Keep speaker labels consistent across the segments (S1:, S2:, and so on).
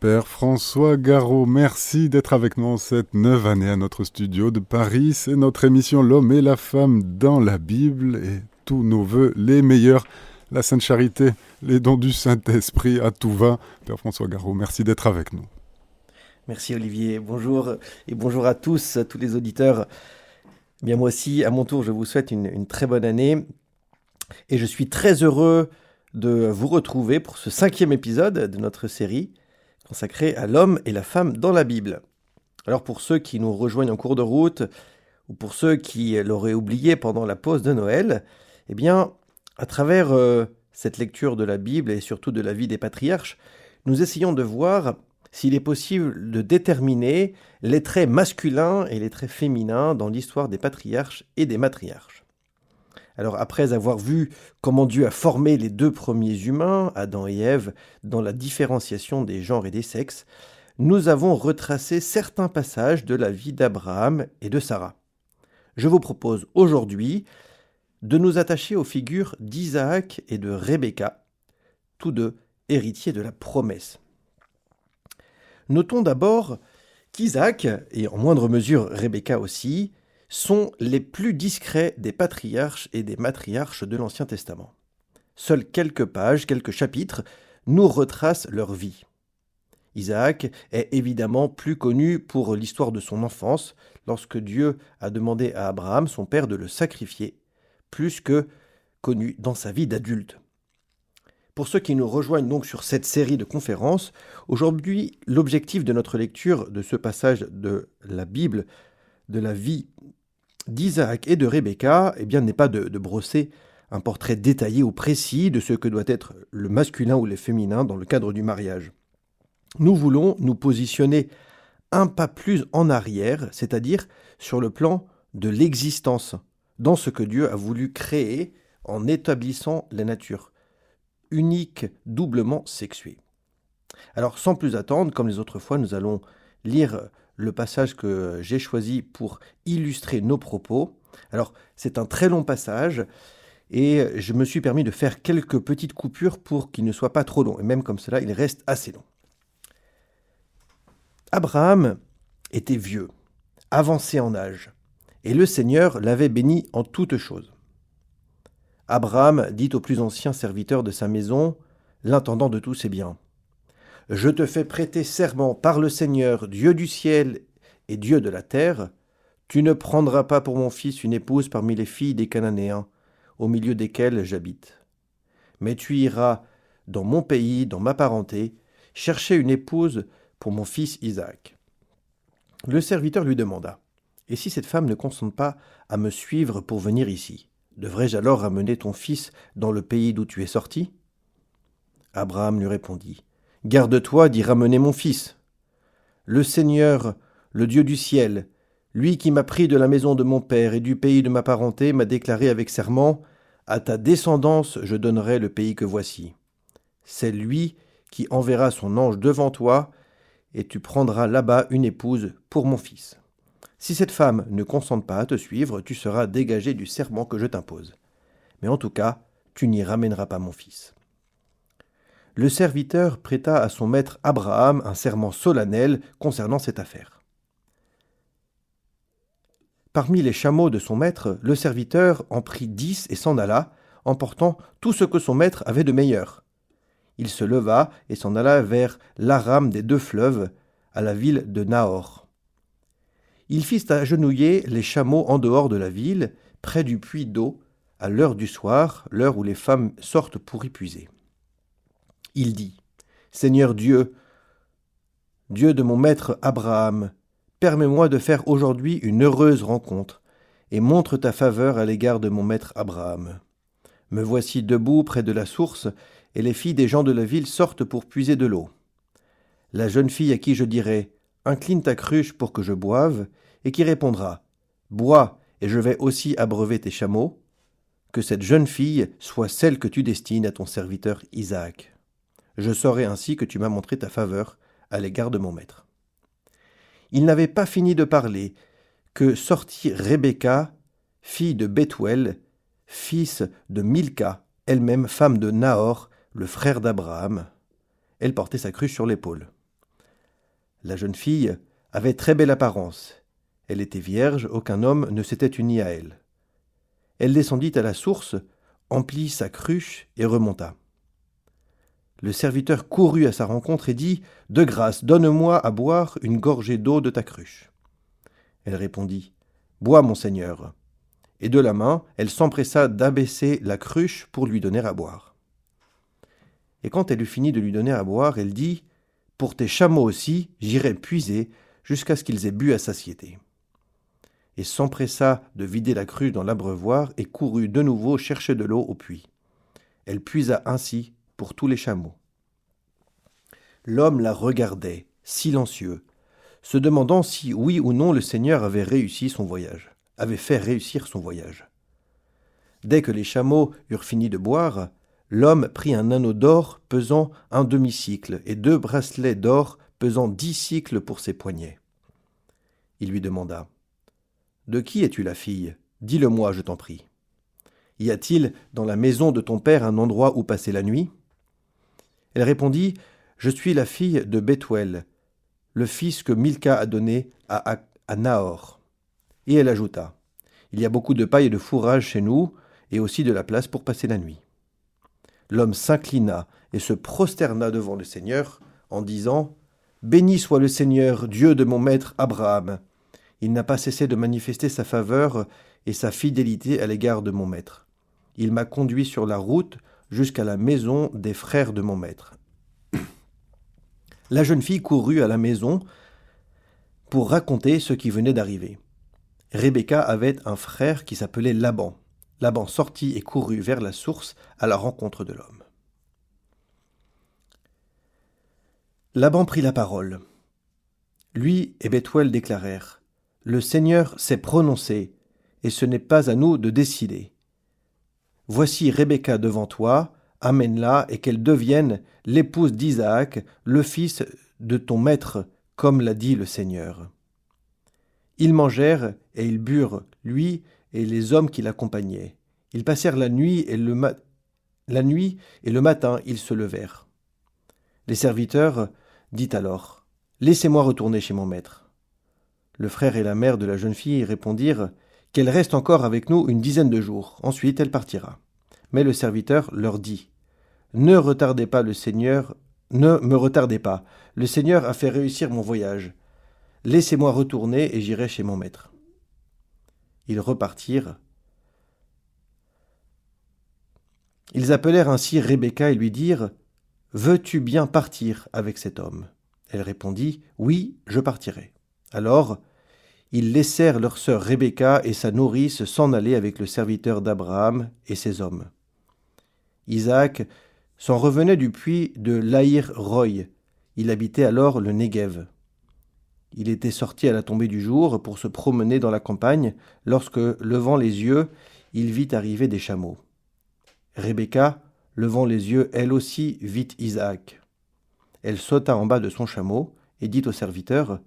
S1: Père François Garot, merci d'être avec nous cette neuve année à notre studio de Paris. C'est notre émission L'homme et la femme dans la Bible et tous nos voeux les meilleurs. La Sainte Charité, les dons du Saint-Esprit, à tout va. Père François Garot, merci d'être avec nous.
S2: Merci Olivier. Bonjour et bonjour à tous, à tous les auditeurs. Bien moi aussi, à mon tour, je vous souhaite une très bonne année et je suis très heureux de vous retrouver pour ce cinquième épisode de notre série consacré à l'homme et la femme dans la Bible. Alors pour ceux qui nous rejoignent en cours de route, ou pour ceux qui l'auraient oublié pendant la pause de Noël, eh bien, à travers euh, cette lecture de la Bible et surtout de la vie des patriarches, nous essayons de voir s'il est possible de déterminer les traits masculins et les traits féminins dans l'histoire des patriarches et des matriarches. Alors après avoir vu comment Dieu a formé les deux premiers humains, Adam et Ève, dans la différenciation des genres et des sexes, nous avons retracé certains passages de la vie d'Abraham et de Sarah. Je vous propose aujourd'hui de nous attacher aux figures d'Isaac et de Rebecca, tous deux héritiers de la promesse. Notons d'abord qu'Isaac, et en moindre mesure Rebecca aussi, sont les plus discrets des patriarches et des matriarches de l'Ancien Testament. Seules quelques pages, quelques chapitres, nous retracent leur vie. Isaac est évidemment plus connu pour l'histoire de son enfance, lorsque Dieu a demandé à Abraham, son père, de le sacrifier, plus que connu dans sa vie d'adulte. Pour ceux qui nous rejoignent donc sur cette série de conférences, aujourd'hui l'objectif de notre lecture de ce passage de la Bible, de la vie d'Isaac et de Rebecca eh bien, n'est pas de, de, brosser un portrait détaillé ou précis de ce que doit être le masculin ou le féminin dans le cadre du mariage. Nous voulons nous positionner un pas plus en arrière, c'est-à-dire sur le plan de l'existence, dans ce que Dieu a voulu créer en établissant la nature, unique, doublement sexuée. Alors sans plus attendre, comme les autres fois, nous allons lire le passage que j'ai choisi pour illustrer nos propos. Alors, c'est un très long passage et je me suis permis de faire quelques petites coupures pour qu'il ne soit pas trop long. Et même comme cela, il reste assez long. Abraham était vieux, avancé en âge, et le Seigneur l'avait béni en toutes choses. Abraham dit au plus ancien serviteur de sa maison, l'intendant de tous ses biens, je te fais prêter serment par le Seigneur, Dieu du ciel et Dieu de la terre, tu ne prendras pas pour mon fils une épouse parmi les filles des Cananéens, au milieu desquelles j'habite. Mais tu iras dans mon pays, dans ma parenté, chercher une épouse pour mon fils Isaac. Le serviteur lui demanda Et si cette femme ne consente pas à me suivre pour venir ici, devrais-je alors ramener ton fils dans le pays d'où tu es sorti? Abraham lui répondit Garde-toi d'y ramener mon fils. Le Seigneur, le Dieu du ciel, lui qui m'a pris de la maison de mon père et du pays de ma parenté, m'a déclaré avec serment À ta descendance je donnerai le pays que voici. C'est lui qui enverra son ange devant toi, et tu prendras là-bas une épouse pour mon fils. Si cette femme ne consente pas à te suivre, tu seras dégagé du serment que je t'impose. Mais en tout cas, tu n'y ramèneras pas mon fils le serviteur prêta à son maître Abraham un serment solennel concernant cette affaire. Parmi les chameaux de son maître, le serviteur en prit dix et s'en alla, emportant tout ce que son maître avait de meilleur. Il se leva et s'en alla vers l'Aram des deux fleuves, à la ville de Nahor. Il fit agenouiller les chameaux en dehors de la ville, près du puits d'eau, à l'heure du soir, l'heure où les femmes sortent pour y puiser. Il dit Seigneur Dieu, Dieu de mon maître Abraham, permets-moi de faire aujourd'hui une heureuse rencontre, et montre ta faveur à l'égard de mon maître Abraham. Me voici debout près de la source, et les filles des gens de la ville sortent pour puiser de l'eau. La jeune fille à qui je dirai Incline ta cruche pour que je boive, et qui répondra Bois, et je vais aussi abreuver tes chameaux, que cette jeune fille soit celle que tu destines à ton serviteur Isaac je saurai ainsi que tu m'as montré ta faveur à l'égard de mon maître. Il n'avait pas fini de parler que sortit Rebecca, fille de Bethuel, fils de Milka, elle-même femme de Nahor, le frère d'Abraham. Elle portait sa cruche sur l'épaule. La jeune fille avait très belle apparence. Elle était vierge, aucun homme ne s'était uni à elle. Elle descendit à la source, emplit sa cruche et remonta. Le serviteur courut à sa rencontre et dit De grâce, donne-moi à boire une gorgée d'eau de ta cruche. Elle répondit Bois, mon seigneur. Et de la main, elle s'empressa d'abaisser la cruche pour lui donner à boire. Et quand elle eut fini de lui donner à boire, elle dit Pour tes chameaux aussi, j'irai puiser jusqu'à ce qu'ils aient bu à satiété. Et s'empressa de vider la cruche dans l'abreuvoir et courut de nouveau chercher de l'eau au puits. Elle puisa ainsi pour tous les chameaux. L'homme la regardait, silencieux, se demandant si oui ou non le Seigneur avait réussi son voyage, avait fait réussir son voyage. Dès que les chameaux eurent fini de boire, l'homme prit un anneau d'or pesant un demi-cycle et deux bracelets d'or pesant dix cycles pour ses poignets. Il lui demanda De qui es-tu la fille? Dis-le-moi, je t'en prie. Y a-t-il dans la maison de ton père un endroit où passer la nuit? Elle répondit Je suis la fille de Bethuel, le fils que Milka a donné à, à Nahor. Et elle ajouta Il y a beaucoup de paille et de fourrage chez nous, et aussi de la place pour passer la nuit. L'homme s'inclina et se prosterna devant le Seigneur en disant Béni soit le Seigneur, Dieu de mon maître Abraham. Il n'a pas cessé de manifester sa faveur et sa fidélité à l'égard de mon maître. Il m'a conduit sur la route jusqu'à la maison des frères de mon maître. La jeune fille courut à la maison pour raconter ce qui venait d'arriver. Rebecca avait un frère qui s'appelait Laban. Laban sortit et courut vers la source à la rencontre de l'homme. Laban prit la parole. Lui et Bethuel déclarèrent Le Seigneur s'est prononcé, et ce n'est pas à nous de décider. Voici Rebecca devant toi, amène-la et qu'elle devienne l'épouse d'Isaac, le fils de ton maître, comme l'a dit le Seigneur. Ils mangèrent et ils burent, lui et les hommes qui l'accompagnaient. Ils passèrent la nuit et le, la nuit et le matin ils se levèrent. Les serviteurs dit alors Laissez-moi retourner chez mon maître. Le frère et la mère de la jeune fille répondirent Qu'elle reste encore avec nous une dizaine de jours, ensuite elle partira. Mais le serviteur leur dit Ne retardez pas le Seigneur, ne me retardez pas. Le Seigneur a fait réussir mon voyage. Laissez-moi retourner et j'irai chez mon maître. Ils repartirent. Ils appelèrent ainsi Rebecca et lui dirent Veux-tu bien partir avec cet homme? Elle répondit Oui, je partirai. Alors, ils laissèrent leur sœur Rebecca et sa nourrice s'en aller avec le serviteur d'Abraham et ses hommes. Isaac s'en revenait du puits de Laïr Roy. Il habitait alors le Negev. Il était sorti à la tombée du jour pour se promener dans la campagne, lorsque, levant les yeux, il vit arriver des chameaux. Rebecca, levant les yeux, elle aussi vit Isaac. Elle sauta en bas de son chameau et dit au serviteur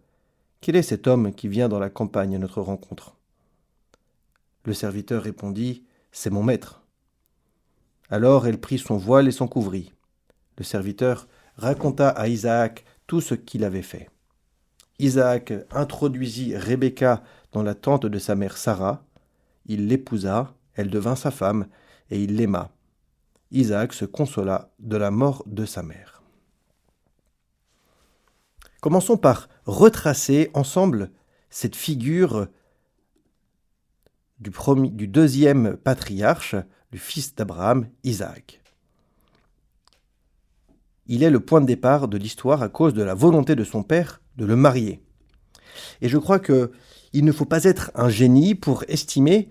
S2: Quel est cet homme qui vient dans la campagne à notre rencontre? Le serviteur répondit C'est mon maître. Alors elle prit son voile et s'en couvrit. Le serviteur raconta à Isaac tout ce qu'il avait fait. Isaac introduisit Rebecca dans la tente de sa mère Sarah. Il l'épousa, elle devint sa femme, et il l'aima. Isaac se consola de la mort de sa mère. Commençons par retracer ensemble cette figure du, deuxième patriarche, du fils d'Abraham, Isaac. Il est le point de départ de l'histoire à cause de la volonté de son père de le marier. Et je crois que il ne faut pas être un génie pour estimer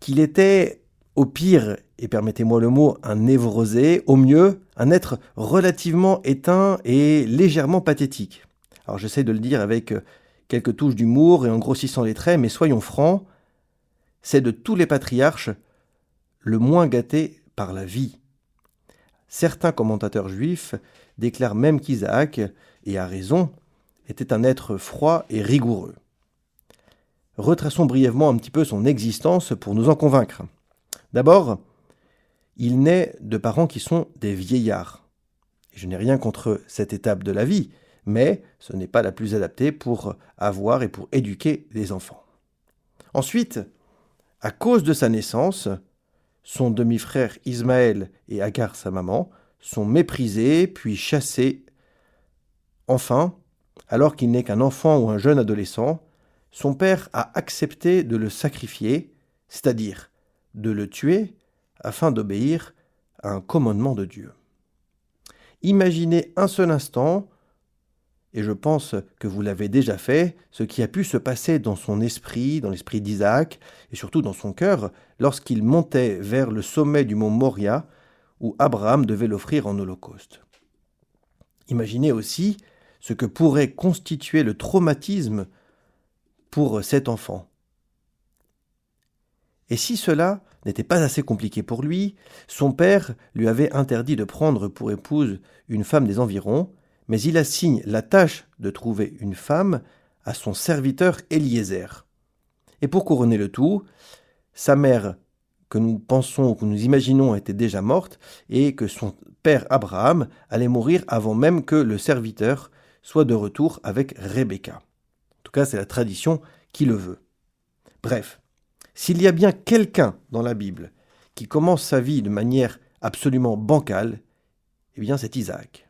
S2: qu'il était au pire, et permettez-moi le mot, un névrosé, au mieux, un être relativement éteint et légèrement pathétique. Alors j'essaie de le dire avec quelques touches d'humour et en grossissant les traits, mais soyons francs, c'est de tous les patriarches le moins gâté par la vie. Certains commentateurs juifs déclarent même qu'Isaac, et à raison, était un être froid et rigoureux. Retraçons brièvement un petit peu son existence pour nous en convaincre. D'abord, il naît de parents qui sont des vieillards. je n'ai rien contre cette étape de la vie, mais ce n'est pas la plus adaptée pour avoir et pour éduquer les enfants. Ensuite, à cause de sa naissance, son demi-frère Ismaël et Agar, sa maman, sont méprisés puis chassés. Enfin, alors qu'il n'est qu'un enfant ou un jeune adolescent, son père a accepté de le sacrifier, c'est-à-dire de le tuer afin d'obéir à un commandement de Dieu. Imaginez un seul instant, et je pense que vous l'avez déjà fait, ce qui a pu se passer dans son esprit, dans l'esprit d'Isaac, et surtout dans son cœur, lorsqu'il montait vers le sommet du mont Moria, où Abraham devait l'offrir en holocauste. Imaginez aussi ce que pourrait constituer le traumatisme pour cet enfant. Et si cela n'était pas assez compliqué pour lui, son père lui avait interdit de prendre pour épouse une femme des environs, mais il assigne la tâche de trouver une femme à son serviteur Eliezer. Et pour couronner le tout, sa mère, que nous pensons, que nous imaginons était déjà morte, et que son père Abraham allait mourir avant même que le serviteur soit de retour avec Rebecca. En tout cas, c'est la tradition qui le veut. Bref, s'il y a bien quelqu'un dans la Bible qui commence sa vie de manière absolument bancale, eh bien c'est Isaac.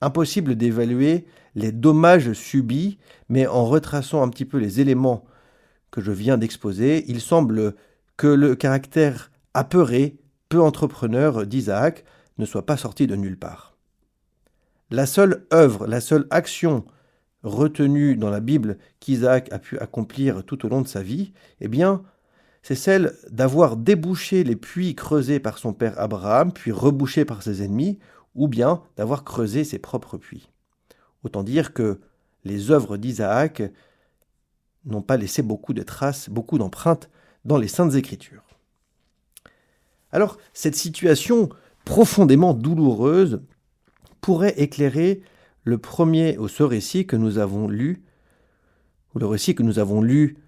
S2: Impossible d'évaluer les dommages subis, mais en retraçant un petit peu les éléments que je viens d'exposer, il semble que le caractère apeuré, peu entrepreneur d'Isaac ne soit pas sorti de nulle part. La seule œuvre, la seule action retenue dans la Bible qu'Isaac a pu accomplir tout au long de sa vie, eh bien, c'est celle d'avoir débouché les puits creusés par son père Abraham, puis rebouchés par ses ennemis, ou bien d'avoir creusé ses propres puits. Autant dire que les œuvres d'Isaac n'ont pas laissé beaucoup de traces, beaucoup d'empreintes dans les Saintes Écritures. Alors, cette situation profondément douloureuse pourrait éclairer le premier ou ce récit que nous avons lu, ou le récit que nous avons lu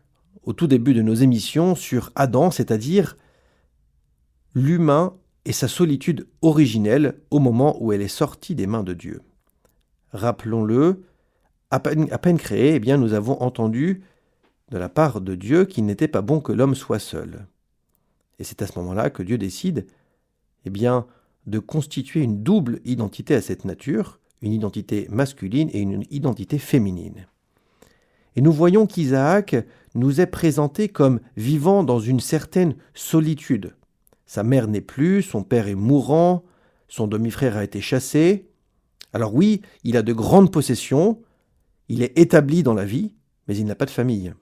S2: au tout début de nos émissions sur Adam, c'est-à-dire l'humain et sa solitude originelle au moment où elle est sortie des mains de Dieu. Rappelons-le, à peine, à peine créé, eh bien, nous avons entendu de la part de Dieu qu'il n'était pas bon que l'homme soit seul. Et c'est à ce moment-là que Dieu décide eh bien, de constituer une double identité à cette nature, une identité masculine et une identité féminine. Et nous voyons qu'Isaac nous est présenté comme vivant dans une certaine solitude. Sa mère n'est plus, son père est mourant, son demi-frère a été chassé. Alors oui, il a de grandes possessions, il est établi dans la vie, mais il n'a pas de famille.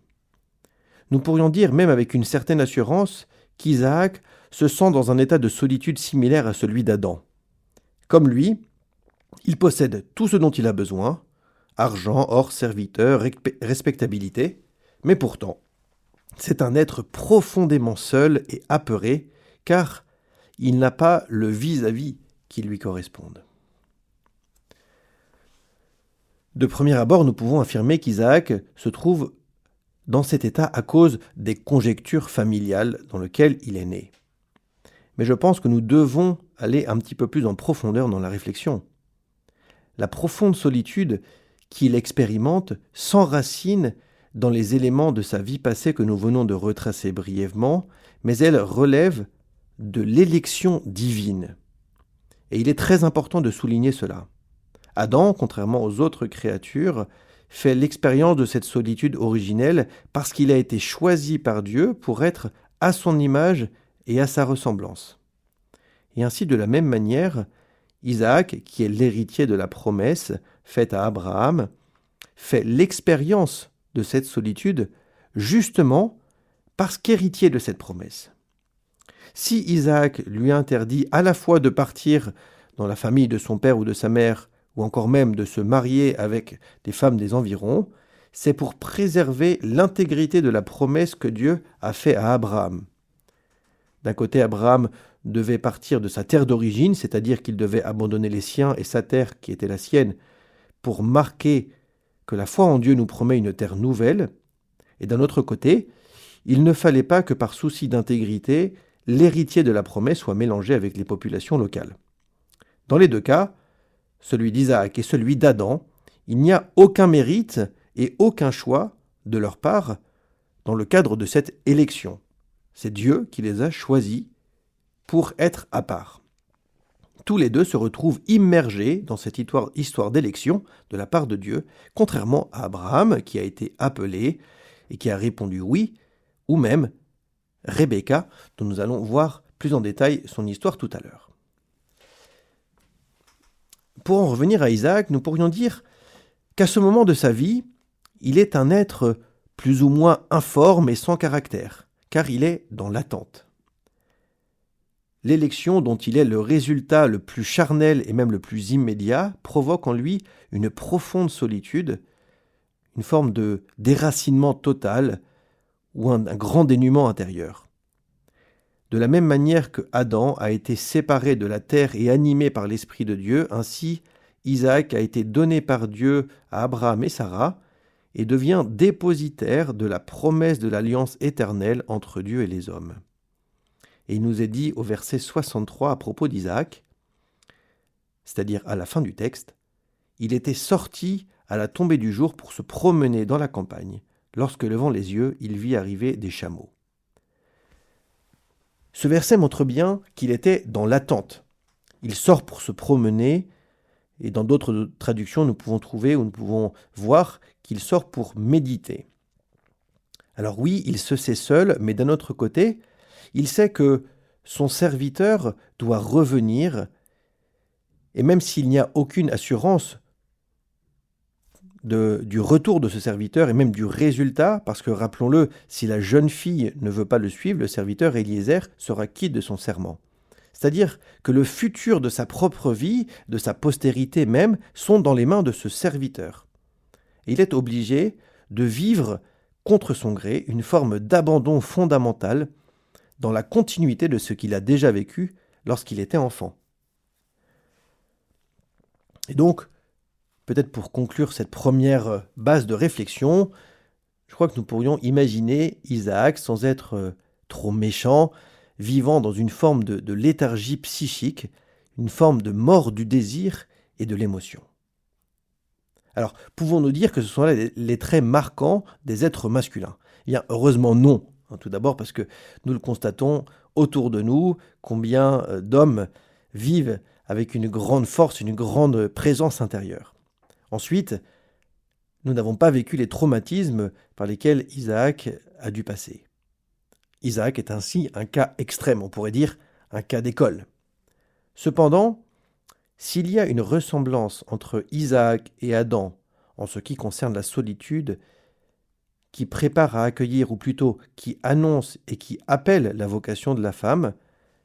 S2: Nous pourrions dire même avec une certaine assurance qu'Isaac se sent dans un état de solitude similaire à celui d'Adam. Comme lui, il possède tout ce dont il a besoin, argent, or, serviteur, respectabilité, mais pourtant, c'est un être profondément seul et apeuré, car il n'a pas le vis-à-vis -vis qui lui corresponde. De premier abord, nous pouvons affirmer qu'Isaac se trouve dans cet état à cause des conjectures familiales dans lesquelles il est né. Mais je pense que nous devons aller un petit peu plus en profondeur dans la réflexion. La profonde solitude qu'il expérimente s'enracine dans les éléments de sa vie passée que nous venons de retracer brièvement, mais elle relève de l'élection divine. Et il est très important de souligner cela. Adam, contrairement aux autres créatures, fait l'expérience de cette solitude originelle parce qu'il a été choisi par Dieu pour être à son image et à sa ressemblance. Et ainsi, de la même manière, Isaac, qui est l'héritier de la promesse faite à Abraham, fait l'expérience de cette solitude justement parce qu'héritier de cette promesse. Si Isaac lui interdit à la fois de partir dans la famille de son père ou de sa mère ou encore même de se marier avec des femmes des environs, c'est pour préserver l'intégrité de la promesse que Dieu a faite à Abraham. D'un côté, Abraham devait partir de sa terre d'origine, c'est-à-dire qu'il devait abandonner les siens et sa terre qui était la sienne, pour marquer que la foi en Dieu nous promet une terre nouvelle, et d'un autre côté, il ne fallait pas que par souci d'intégrité, l'héritier de la promesse soit mélangé avec les populations locales. Dans les deux cas, celui d'Isaac et celui d'Adam, Il n'y a aucun mérite et aucun choix de leur part dans le cadre de cette élection. C'est Dieu qui les a choisis pour être à part. Tous les deux se retrouvent immergés dans cette histoire, d'élection de la part de Dieu, contrairement à Abraham qui a été appelé et qui a répondu oui, ou même Rebecca, dont nous allons voir plus en détail son histoire tout à l'heure. Pour en revenir à Isaac, nous pourrions dire qu'à ce moment de sa vie, il est un être plus ou moins informe et sans caractère, car il est dans l'attente. L'élection dont il est le résultat le plus charnel et même le plus immédiat provoque en lui une profonde solitude, une forme de déracinement total ou un, grand dénuement intérieur. De la même manière que Adam a été séparé de la terre et animé par l'Esprit de Dieu, ainsi Isaac a été donné par Dieu à Abraham et Sarah et devient dépositaire de la promesse de l'alliance éternelle entre Dieu et les hommes. Et il nous est dit au verset 63 à propos d'Isaac, c'est-à-dire à la fin du texte, il était sorti à la tombée du jour pour se promener dans la campagne. Lorsque levant les yeux, il vit arriver des chameaux. Ce verset montre bien qu'il était dans l'attente. Il sort pour se promener, et dans d'autres traductions, nous pouvons trouver ou nous pouvons voir qu'il sort pour méditer. Alors oui, il se sait seul, mais d'un autre côté, il sait que son serviteur doit revenir, et même s'il n'y a aucune assurance du retour de ce serviteur et même du résultat, parce que rappelons-le, si la jeune fille ne veut pas le suivre, le serviteur Eliezer sera quitte de son serment. C'est-à-dire que le futur de sa propre vie, de sa postérité même, sont dans les mains de ce serviteur. Et il est obligé de vivre contre son gré une forme d'abandon fondamental dans la continuité de ce qu'il a déjà vécu lorsqu'il était enfant. Et donc, peut-être pour conclure cette première euh, base de réflexion, je crois que nous pourrions imaginer Isaac sans être euh, trop méchant, vivant dans une forme de, léthargie psychique, une forme de mort du désir et de l'émotion. Alors, pouvons-nous dire que ce sont là les, traits marquants des êtres masculins? Eh bien, heureusement non. Hein, tout d'abord parce que nous le constatons autour de nous, combien euh, d'hommes vivent avec une grande force, une grande présence intérieure. Ensuite, nous n'avons pas vécu les traumatismes par lesquels Isaac a dû passer. Isaac est ainsi un cas extrême, on pourrait dire un cas d'école. Cependant, s'il y a une ressemblance entre Isaac et Adam en ce qui concerne la solitude, qui prépare à accueillir, ou plutôt qui annonce et qui appelle la vocation de la femme,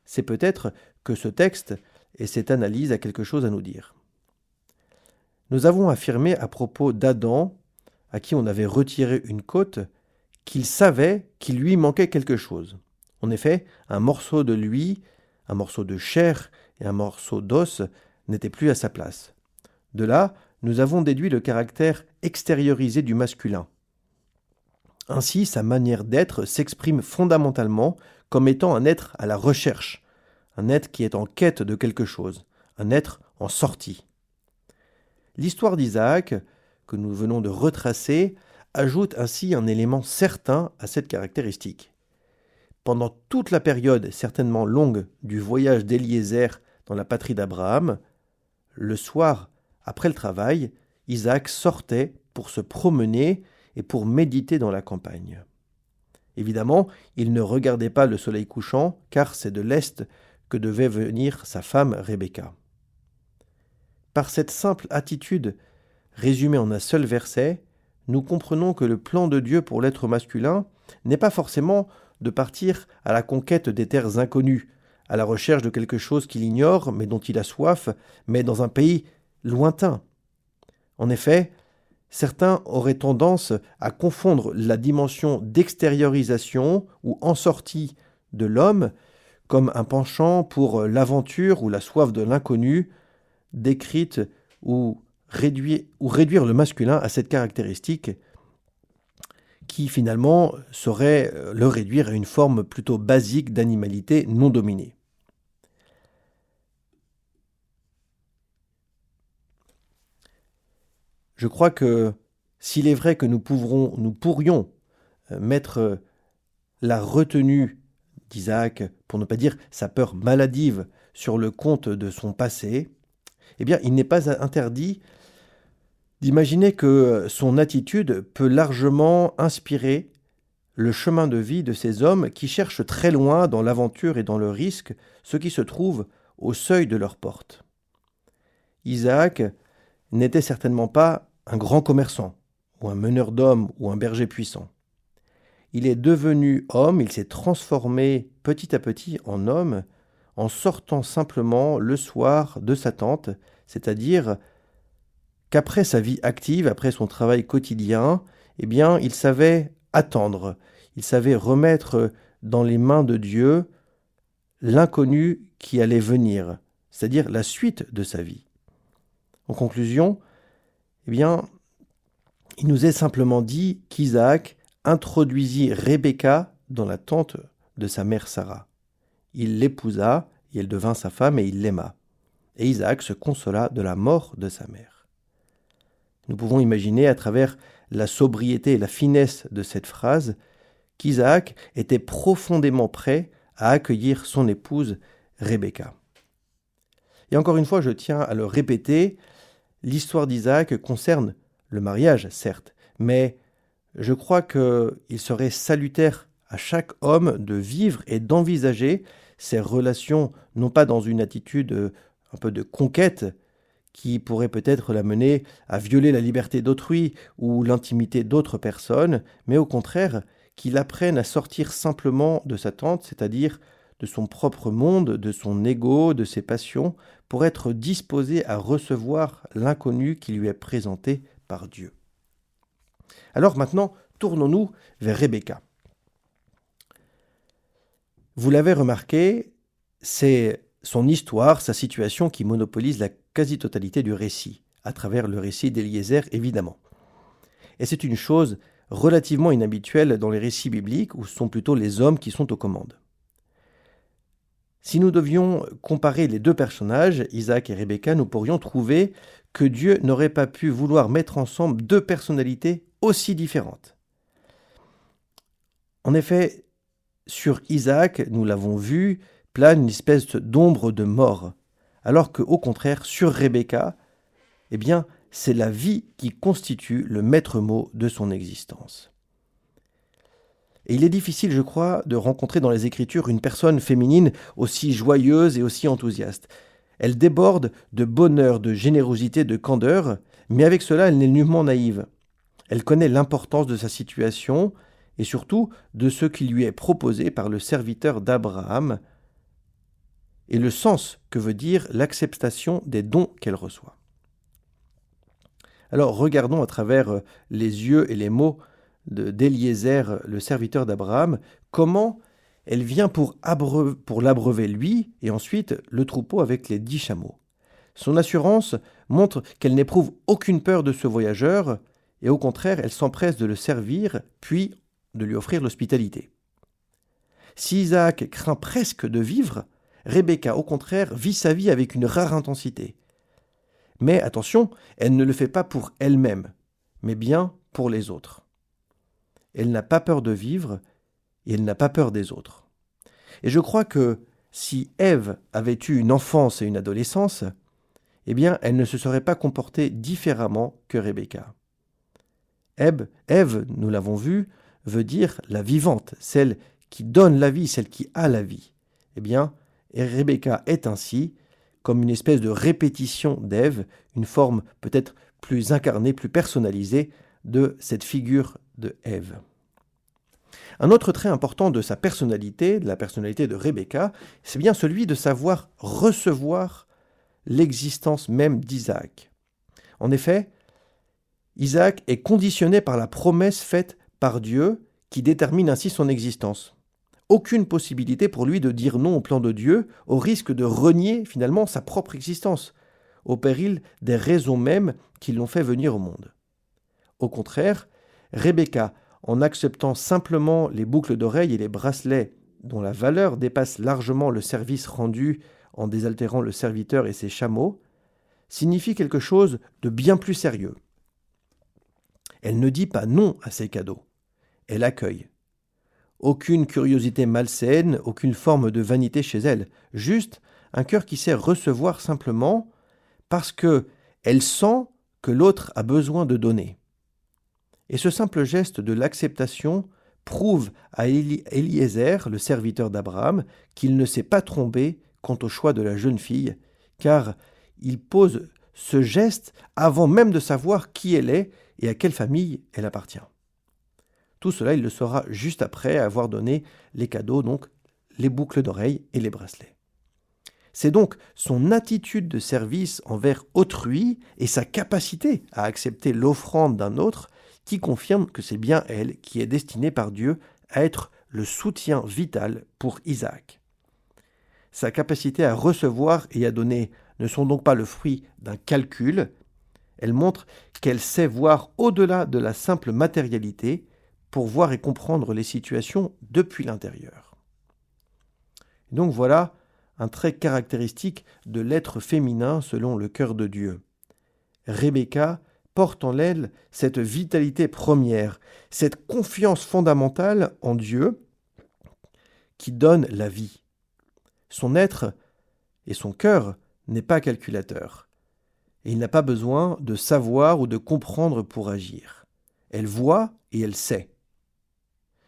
S2: c'est peut-être que ce texte et cette analyse a quelque chose à nous dire. Nous avons affirmé à propos d'Adam, à qui on avait retiré une côte, qu'il savait qu'il lui manquait quelque chose. En effet, un morceau de lui, un morceau de chair et un morceau d'os n'étaient plus à sa place. De là, nous avons déduit le caractère extériorisé du masculin. Ainsi, sa manière d'être s'exprime fondamentalement comme étant un être à la recherche, un être qui est en quête de quelque chose, un être en sortie. L'histoire d'Isaac, que nous venons de retracer, ajoute ainsi un élément certain à cette caractéristique. Pendant toute la période certainement longue du voyage d'Éliézer dans la patrie d'Abraham, le soir, après le travail, Isaac sortait pour se promener et pour méditer dans la campagne. Évidemment, il ne regardait pas le soleil couchant, car c'est de l'Est que devait venir sa femme Rebecca. Par cette simple attitude, résumée en un seul verset, nous comprenons que le plan de Dieu pour l'être masculin n'est pas forcément de partir à la conquête des terres inconnues, à la recherche de quelque chose qu'il ignore mais dont il a soif, mais dans un pays lointain. En effet, certains auraient tendance à confondre la dimension d'extériorisation ou en sortie de l'homme comme un penchant pour l'aventure ou la soif de l'inconnu décrite ou réduire, le masculin à cette caractéristique qui finalement saurait euh, le réduire à une forme plutôt basique d'animalité non dominée. Je crois que s'il est vrai que nous, nous pourrions euh, mettre euh, la retenue d'Isaac, pour ne pas dire sa peur maladive, sur le compte de son passé, eh bien, il n'est pas interdit d'imaginer que son attitude peut largement inspirer le chemin de vie de ces hommes qui cherchent très loin dans l'aventure et dans le risque ce qui se trouve au seuil de leur porte. Isaac n'était certainement pas un grand commerçant, ou un meneur d'hommes, ou un berger puissant. Il est devenu homme, il s'est transformé petit à petit en homme, en sortant simplement le soir de sa tente, c'est-à-dire qu'après sa vie active, après son travail quotidien, eh bien, il savait attendre, il savait remettre dans les mains de Dieu l'inconnu qui allait venir, c'est-à-dire la suite de sa vie. En conclusion, eh bien, il nous est simplement dit qu'Isaac introduisit Rebecca dans la tente de sa mère Sarah. Il l'épousa, et elle devint sa femme, et il l'aima. Et Isaac se consola de la mort de sa mère. Nous pouvons imaginer, à travers la sobriété et la finesse de cette phrase, qu'Isaac était profondément prêt à accueillir son épouse Rebecca. Et encore une fois, je tiens à le répéter, l'histoire d'Isaac concerne le mariage, certes, mais je crois qu'il serait salutaire à chaque homme de vivre et d'envisager ces relations, non pas dans une attitude un peu de conquête, qui pourrait peut-être l'amener à violer la liberté d'autrui ou l'intimité d'autres personnes, mais au contraire qu'il apprenne à sortir simplement de sa tente, c'est-à-dire de son propre monde, de son ego, de ses passions, pour être disposé à recevoir l'inconnu qui lui est présenté par Dieu. Alors maintenant, tournons-nous vers Rebecca. Vous l'avez remarqué, c'est son histoire, sa situation qui monopolise la quasi-totalité du récit, à travers le récit d'Eliezer évidemment. Et c'est une chose relativement inhabituelle dans les récits bibliques où ce sont plutôt les hommes qui sont aux commandes. Si nous devions comparer les deux personnages, Isaac et Rebecca, nous pourrions trouver que Dieu n'aurait pas pu vouloir mettre ensemble deux personnalités aussi différentes. En effet, sur Isaac, nous l'avons vu, plane une espèce d'ombre de mort, alors que au contraire sur Rebecca, eh bien, c'est la vie qui constitue le maître mot de son existence. Et il est difficile, je crois, de rencontrer dans les Écritures une personne féminine aussi joyeuse et aussi enthousiaste. Elle déborde de bonheur, de générosité, de candeur, mais avec cela, elle n'est nullement naïve. Elle connaît l'importance de sa situation et surtout de ce qui lui est proposé par le serviteur d'Abraham, et le sens que veut dire l'acceptation des dons qu'elle reçoit. Alors regardons à travers euh, les yeux et les mots d'Eliezer, le serviteur d'Abraham, comment elle vient pour, pour l'abreuver lui et ensuite le troupeau avec les dix chameaux. Son assurance montre qu'elle n'éprouve aucune peur de ce voyageur et au contraire elle s'empresse de le servir puis de lui offrir l'hospitalité. Si Isaac craint presque de vivre, Rebecca, au contraire, vit sa vie avec une rare intensité. Mais attention, elle ne le fait pas pour elle-même, mais bien pour les autres. Elle n'a pas peur de vivre et elle n'a pas peur des autres. Et je crois que si Ève avait eu une enfance et une adolescence, eh bien, elle ne se serait pas comportée différemment que Rebecca. Ève, Ève, nous l'avons vu, veut dire la vivante, celle qui donne la vie, celle qui a la vie. Eh bien, et Rebecca est ainsi, comme une espèce de répétition d'Ève, une forme peut-être plus incarnée, plus personnalisée de cette figure de Ève. Un autre trait important de sa personnalité, de la personnalité de Rebecca, c'est bien celui de savoir recevoir l'existence même d'Isaac. En effet, Isaac est conditionné par la promesse faite par Dieu qui détermine ainsi son existence aucune possibilité pour lui de dire non au plan de Dieu, au risque de renier finalement sa propre existence, au péril des raisons mêmes qui l'ont fait venir au monde. Au contraire, Rebecca, en acceptant simplement les boucles d'oreilles et les bracelets dont la valeur dépasse largement le service rendu en désaltérant le serviteur et ses chameaux, signifie quelque chose de bien plus sérieux. Elle ne dit pas non à ces cadeaux. Elle accueille. Aucune curiosité malsaine, aucune forme de vanité chez elle, juste un cœur qui sait recevoir simplement parce que elle sent que l'autre a besoin de donner. Et ce simple geste de l'acceptation prouve à Eliezer, le serviteur d'Abraham, qu'il ne s'est pas trompé quant au choix de la jeune fille, car il pose ce geste avant même de savoir qui elle est et à quelle famille elle appartient. Tout cela, il le saura juste après avoir donné les cadeaux, donc les boucles d'oreilles et les bracelets. C'est donc son attitude de service envers autrui et sa capacité à accepter l'offrande d'un autre qui confirme que c'est bien elle qui est destinée par Dieu à être le soutien vital pour Isaac. Sa capacité à recevoir et à donner ne sont donc pas le fruit d'un calcul, elle montre qu'elle sait voir au-delà de la simple matérialité pour voir et comprendre les situations depuis l'intérieur. Donc voilà un trait caractéristique de l'être féminin selon le cœur de Dieu. Rebecca porte en elle cette vitalité première, cette confiance fondamentale en Dieu qui donne la vie. Son être et son cœur n'est pas calculateur. Et il n'a pas besoin de savoir ou de comprendre pour agir. Elle voit et elle sait.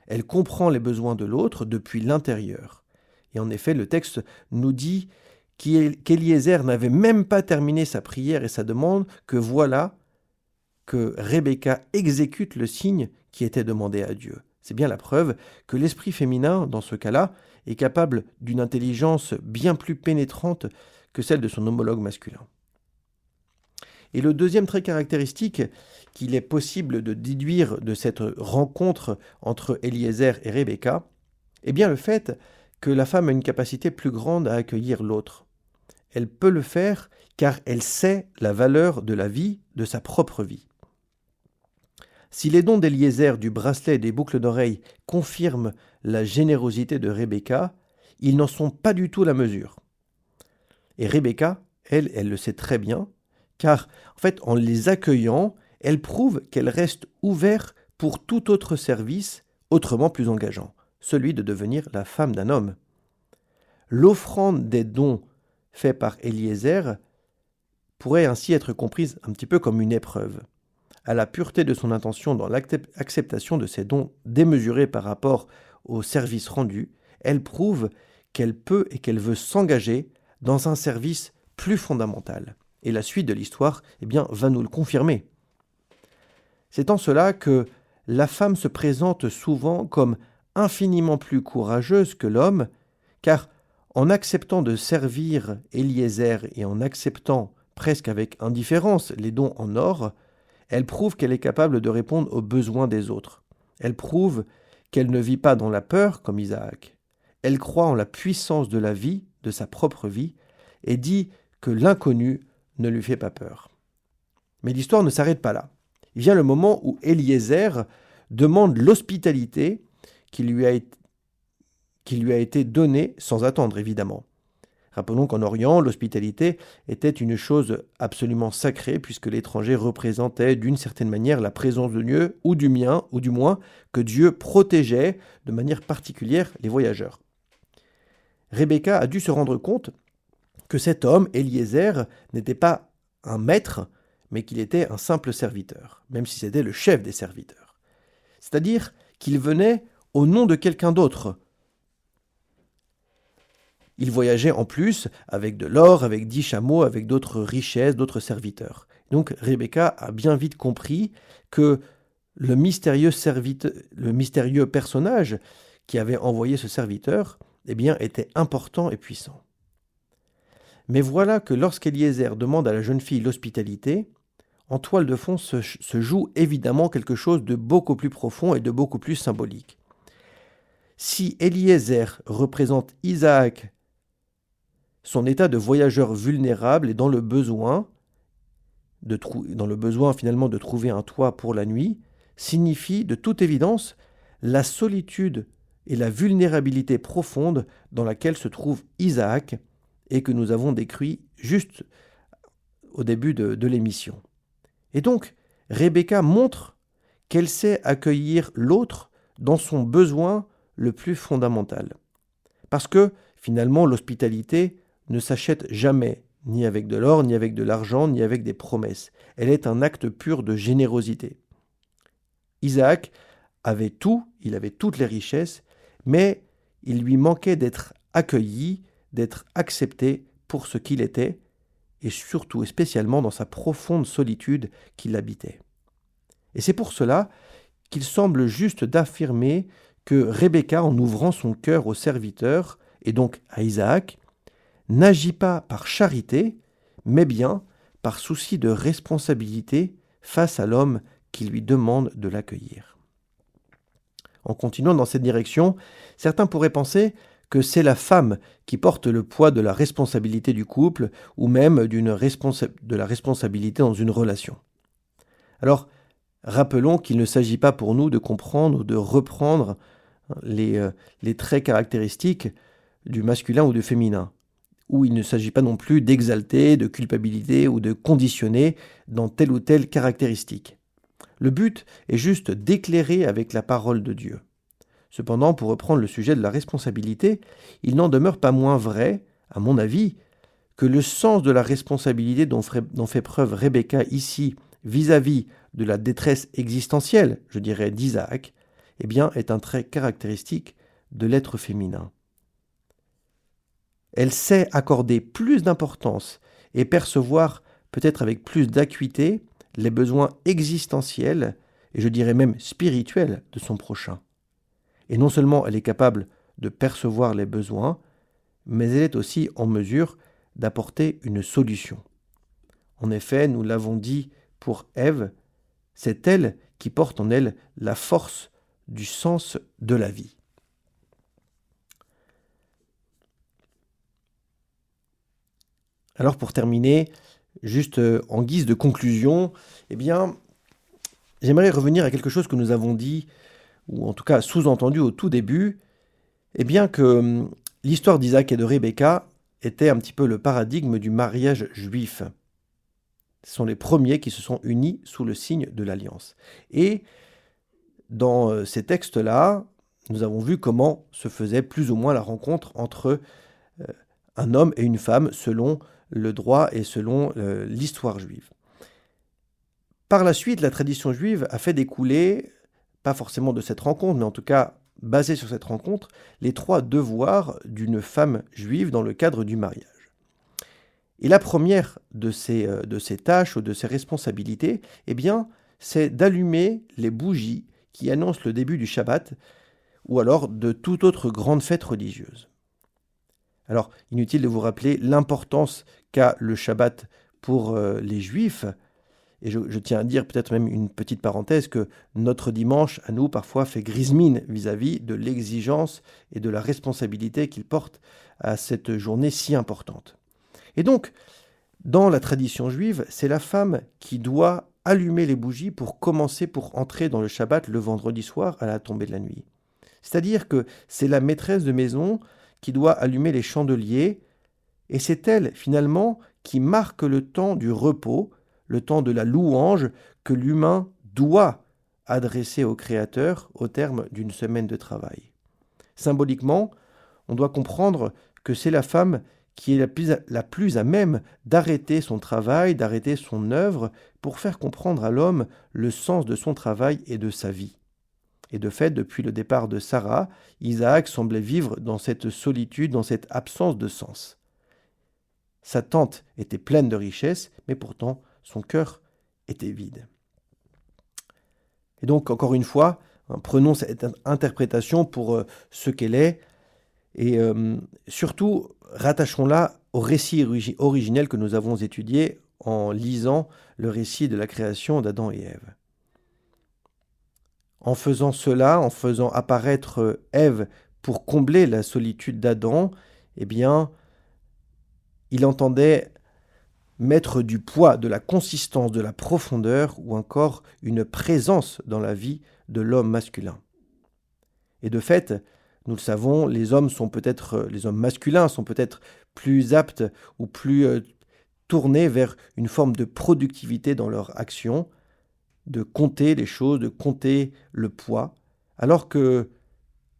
S2: Elle comprend les besoins de l'autre depuis l'intérieur. Et en effet, le texte nous dit qu'Eliezer n'avait même pas terminé sa prière et sa demande, que voilà que Rebecca exécute le signe qui était demandé à Dieu. C'est bien la preuve que l'esprit féminin, dans ce cas-là, est capable d'une intelligence bien plus pénétrante que celle de son homologue masculin. Et le deuxième trait caractéristique qu'il est possible de déduire de cette rencontre entre Eliezer et Rebecca, est bien le fait que la femme a une capacité plus grande à accueillir l'autre. Elle peut le faire car elle sait la valeur de la vie, de sa propre vie. Si les dons d'Eliezer, du bracelet et des boucles d'oreilles confirment la générosité de Rebecca, ils n'en sont pas du tout la mesure. Et Rebecca, elle, elle le sait très bien, car en fait, en les accueillant, elle prouve qu'elle reste ouverte pour tout autre service autrement plus engageant, celui de devenir la femme d'un homme. L'offrande des dons faits par Eliezer pourrait ainsi être comprise un petit peu comme une épreuve à la pureté de son intention dans l'acceptation de ses dons démesurés par rapport au service rendu, elle prouve qu'elle peut et qu'elle veut s'engager dans un service plus fondamental. Et la suite de l'histoire eh bien, va nous le confirmer. C'est en cela que la femme se présente souvent comme infiniment plus courageuse que l'homme, car en acceptant de servir Eliezer et en acceptant presque avec indifférence les dons en or, elle prouve qu'elle est capable de répondre aux besoins des autres. Elle prouve qu'elle ne vit pas dans la peur comme Isaac. Elle croit en la puissance de la vie, de sa propre vie, et dit que l'inconnu ne lui fait pas peur. Mais l'histoire ne s'arrête pas là. Il vient le moment où Eliezer demande l'hospitalité qui lui a qui lui a été donnée sans attendre évidemment. Rappelons qu'en Orient, l'hospitalité était une chose absolument sacrée, puisque l'étranger représentait d'une certaine manière la présence de Dieu, ou du mien, ou du moins que Dieu protégeait de manière particulière les voyageurs. Rebecca a dû se rendre compte que cet homme, Eliezer, n'était pas un maître, mais qu'il était un simple serviteur, même si c'était le chef des serviteurs. C'est-à-dire qu'il venait au nom de quelqu'un d'autre, il voyageait en plus avec de l'or, avec dix chameaux, avec d'autres richesses, d'autres serviteurs. Donc Rebecca a bien vite compris que le mystérieux, personnage qui avait envoyé ce serviteur eh bien, était important et puissant. Mais voilà que lorsqu'Eliezer demande à la jeune fille l'hospitalité, en toile de fond se, joue évidemment quelque chose de beaucoup plus profond et de beaucoup plus symbolique. Si Eliezer représente Isaac son état de voyageur vulnérable et dans le besoin, dans le besoin finalement de trouver un toit pour la nuit, signifie de toute évidence la solitude et la vulnérabilité profonde dans laquelle se trouve Isaac et que nous avons décrit juste au début de l'émission. Et donc, Rebecca montre qu'elle sait accueillir l'autre dans son besoin le plus fondamental. Parce que, finalement, l'hospitalité ne s'achète jamais, ni avec de l'or, ni avec de l'argent, ni avec des promesses. Elle est un acte pur de générosité. Isaac avait tout, il avait toutes les richesses, mais il lui manquait d'être accueilli, d'être accepté pour ce qu'il était, et surtout et spécialement dans sa profonde solitude qui l'habitait. Et c'est pour cela qu'il semble juste d'affirmer que Rebecca, en ouvrant son cœur au serviteur, et donc à Isaac, n'agit pas par charité, mais bien par souci de responsabilité face à l'homme qui lui demande de l'accueillir. En continuant dans cette direction, certains pourraient penser que c'est la femme qui porte le poids de la responsabilité du couple ou même de la responsabilité dans une relation. Alors, rappelons qu'il ne s'agit pas pour nous de comprendre ou de reprendre les, euh, les traits caractéristiques du masculin ou du féminin, où il ne s'agit pas non plus d'exalter, de culpabiliser ou de conditionner dans telle ou telle caractéristique. Le but est juste d'éclairer avec la parole de Dieu. Cependant, pour reprendre le sujet de la responsabilité, il n'en demeure pas moins vrai, à mon avis, que le sens de la responsabilité dont, fait preuve Rebecca ici vis-à-vis de la détresse existentielle, je dirais, d'Isaac, eh bien, est un trait caractéristique de l'être féminin. Elle sait accorder plus d'importance et percevoir, peut-être avec plus d'acuité, les besoins existentiels, et je dirais même spirituels, de son prochain. Et non seulement elle est capable de percevoir les besoins, mais elle est aussi en mesure d'apporter une solution. En effet, nous l'avons dit pour Ève, c'est elle qui porte en elle la force du sens de la vie. Alors pour terminer, juste euh, en guise de conclusion, eh bien, j'aimerais revenir à quelque chose que nous avons dit ou en tout cas sous-entendu au tout début, eh bien que hum, l'histoire d'Isaac et de Rebecca était un petit peu le paradigme du mariage juif. Ce sont les premiers qui se sont unis sous le signe de l'alliance. Et dans euh, ces textes-là, nous avons vu comment se faisait plus ou moins la rencontre entre euh, un homme et une femme selon le droit et selon euh, l'histoire juive. Par la suite, la tradition juive a fait découler pas forcément de cette rencontre, mais en tout cas basé sur cette rencontre, les trois devoirs d'une femme juive dans le cadre du mariage. Et la première de ces, euh, de ces tâches ou de ces responsabilités, eh bien, c'est d'allumer les bougies qui annoncent le début du Shabbat ou alors de toute autre grande fête religieuse. Alors, inutile de vous rappeler l'importance qu'a le Shabbat pour euh, les Juifs, et je, tiens à dire peut-être même une petite parenthèse que notre dimanche, à nous, parfois fait grise mine vis-à-vis de l'exigence et de la responsabilité qu'il porte à cette journée si importante. Et donc, dans la tradition juive, c'est la femme qui doit allumer les bougies pour commencer, pour entrer dans le Shabbat le vendredi soir à la tombée de la nuit. C'est-à-dire que c'est la maîtresse de maison qui doit allumer les chandeliers, et c'est elle, finalement, qui marque le temps du repos, le temps de la louange que l'humain doit adresser au Créateur au terme d'une semaine de travail. Symboliquement, on doit comprendre que c'est la femme qui est la plus, à, même d'arrêter son travail, d'arrêter son œuvre, pour faire comprendre à l'homme le sens de son travail et de sa vie. Et de fait, depuis le départ de Sarah, Isaac semblait vivre dans cette solitude, dans cette absence de sens. Sa tente était pleine de richesses, mais pourtant son cœur était vide. Et donc, encore une fois, hein, prenons cette interprétation pour euh, ce qu'elle est, et euh, surtout, rattachons-la au récit originel que nous avons étudié en lisant le récit de la création d'Adam et Ève. En faisant cela, en faisant apparaître euh, Ève pour combler la solitude d'Adam, eh bien, il entendait mettre du poids, de la consistance, de la profondeur ou encore une présence dans la vie de l'homme masculin. Et de fait, nous le savons, les hommes sont peut-être les hommes masculins sont peut-être plus aptes ou plus euh, tournés vers une forme de productivité dans leur action, de compter les choses, de compter le poids, alors que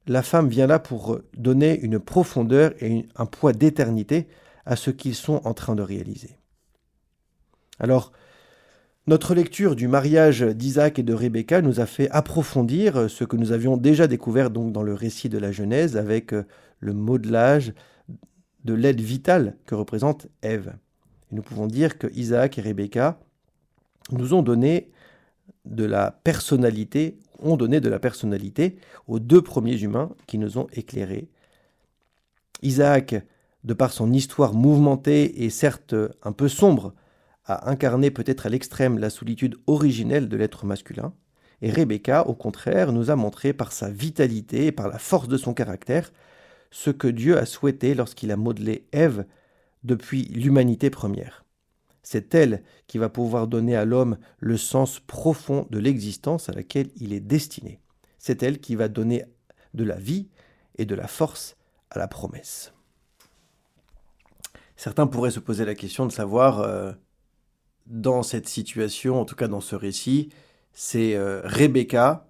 S2: la femme vient là pour donner une profondeur et un poids d'éternité à ce qu'ils sont en train de réaliser. Alors, notre lecture du mariage d'Isaac et de Rebecca nous a fait approfondir ce que nous avions déjà découvert dans le récit de la Genèse avec le modelage de l'aide vitale que représente Ève. Et nous pouvons dire que Isaac et Rebecca nous ont donné de la personnalité, ont donné de la personnalité aux deux premiers humains qui nous ont éclairés. Isaac, de par son histoire mouvementée et certes un peu sombre, a incarné peut-être à l'extrême la solitude originelle de l'être masculin, et Rebecca, au contraire, nous a montré par sa vitalité et par la force de son caractère ce que Dieu a souhaité lorsqu'il a modelé Ève depuis l'humanité première. C'est elle qui va pouvoir donner à l'homme le sens profond de l'existence à laquelle il est destiné. C'est elle qui va donner de la vie et de la force à la promesse. Certains pourraient se poser la question de savoir, euh, dans cette situation, en tout cas dans ce récit, c'est euh, Rebecca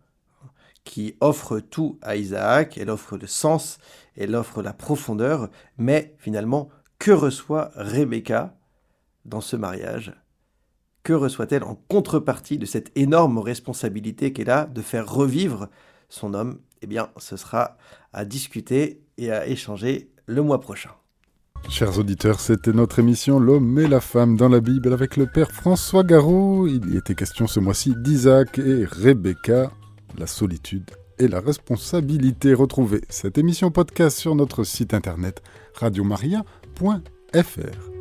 S2: qui offre tout à Isaac, elle offre le sens, elle offre la profondeur, mais finalement, que reçoit Rebecca dans ce mariage? Que reçoit-elle en contrepartie de cette énorme responsabilité qu'elle a de faire revivre son homme? Eh bien, ce sera à discuter et à échanger le mois prochain.
S1: Chers auditeurs, c'était notre émission L'homme et la femme dans la Bible avec le père François Garot. Il y était question ce mois-ci d'Isaac et Rebecca la solitude et la responsabilité. Retrouvez cette émission podcast sur notre site internet radiomaria.fr.